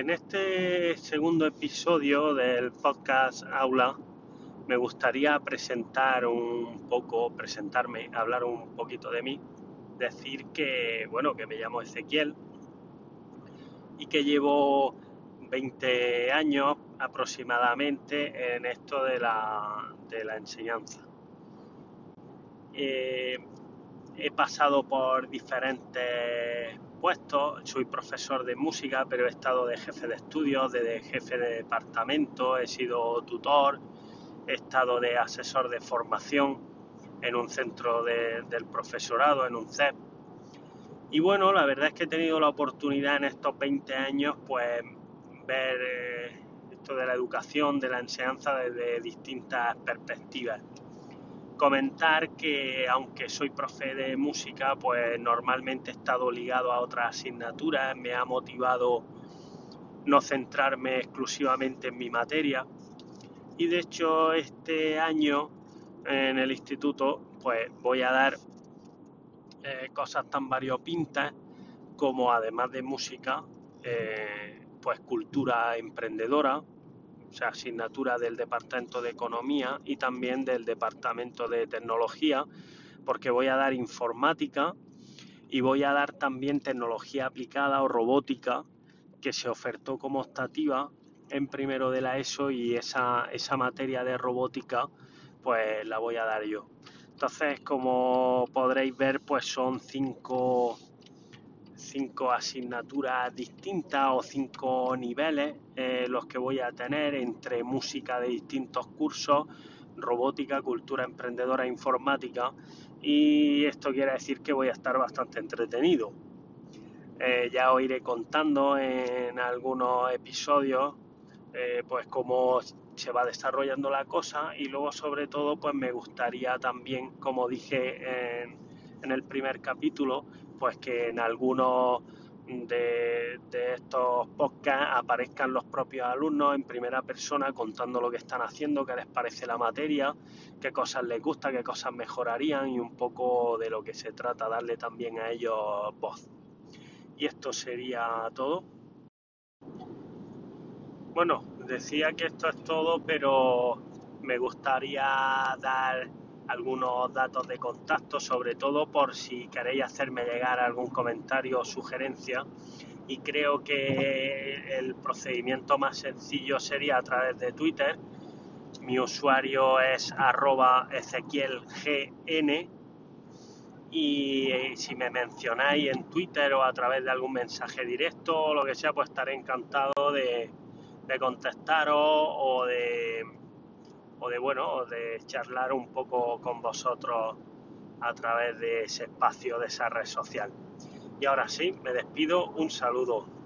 En este segundo episodio del podcast Aula me gustaría presentar un poco, presentarme, hablar un poquito de mí, decir que, bueno, que me llamo Ezequiel y que llevo 20 años aproximadamente en esto de la, de la enseñanza. Eh, he pasado por diferentes soy profesor de música, pero he estado de jefe de estudios, de, jefe de departamento, he sido tutor, he estado de asesor de formación en un centro del profesorado, en un CEP. Y bueno, la verdad es que he tenido la oportunidad en estos 20 años, pues, ver eh, esto de la educación, de la enseñanza desde distintas perspectivas comentar que aunque soy profe de música, pues normalmente he estado ligado a otras asignaturas, me ha motivado no centrarme exclusivamente en mi materia. Y de hecho este año en el instituto pues voy a dar eh, cosas tan variopintas como además de música eh, pues cultura emprendedora o sea, asignatura del Departamento de Economía y también del Departamento de Tecnología, porque voy a dar informática y voy a dar también tecnología aplicada o robótica, que se ofertó como optativa en primero de la ESO y esa, esa materia de robótica pues la voy a dar yo. Entonces, como podréis ver, pues son cinco cinco asignaturas distintas o cinco niveles eh, los que voy a tener entre música de distintos cursos, robótica, cultura emprendedora, informática y esto quiere decir que voy a estar bastante entretenido. Eh, ya os iré contando en algunos episodios eh, pues cómo se va desarrollando la cosa y luego sobre todo pues me gustaría también como dije en, en el primer capítulo pues que en algunos de, estos podcasts aparezcan los propios alumnos en primera persona contando lo que están haciendo, qué les parece la materia, qué cosas les gusta, qué cosas mejorarían y un poco de lo que se trata, darle también a ellos voz. Y esto sería todo. Bueno, decía que esto es todo, pero me gustaría dar algunos datos de contacto, sobre todo por si queréis hacerme llegar algún comentario o sugerencia. Y creo que el procedimiento más sencillo sería a través de Twitter. Mi usuario es arroba ezequielgn y si me mencionáis en Twitter o a través de algún mensaje directo o lo que sea, pues estaré encantado de, de contestaros o de o de bueno, de charlar un poco con vosotros a través de ese espacio, de esa red social. Y ahora sí, me despido, un saludo.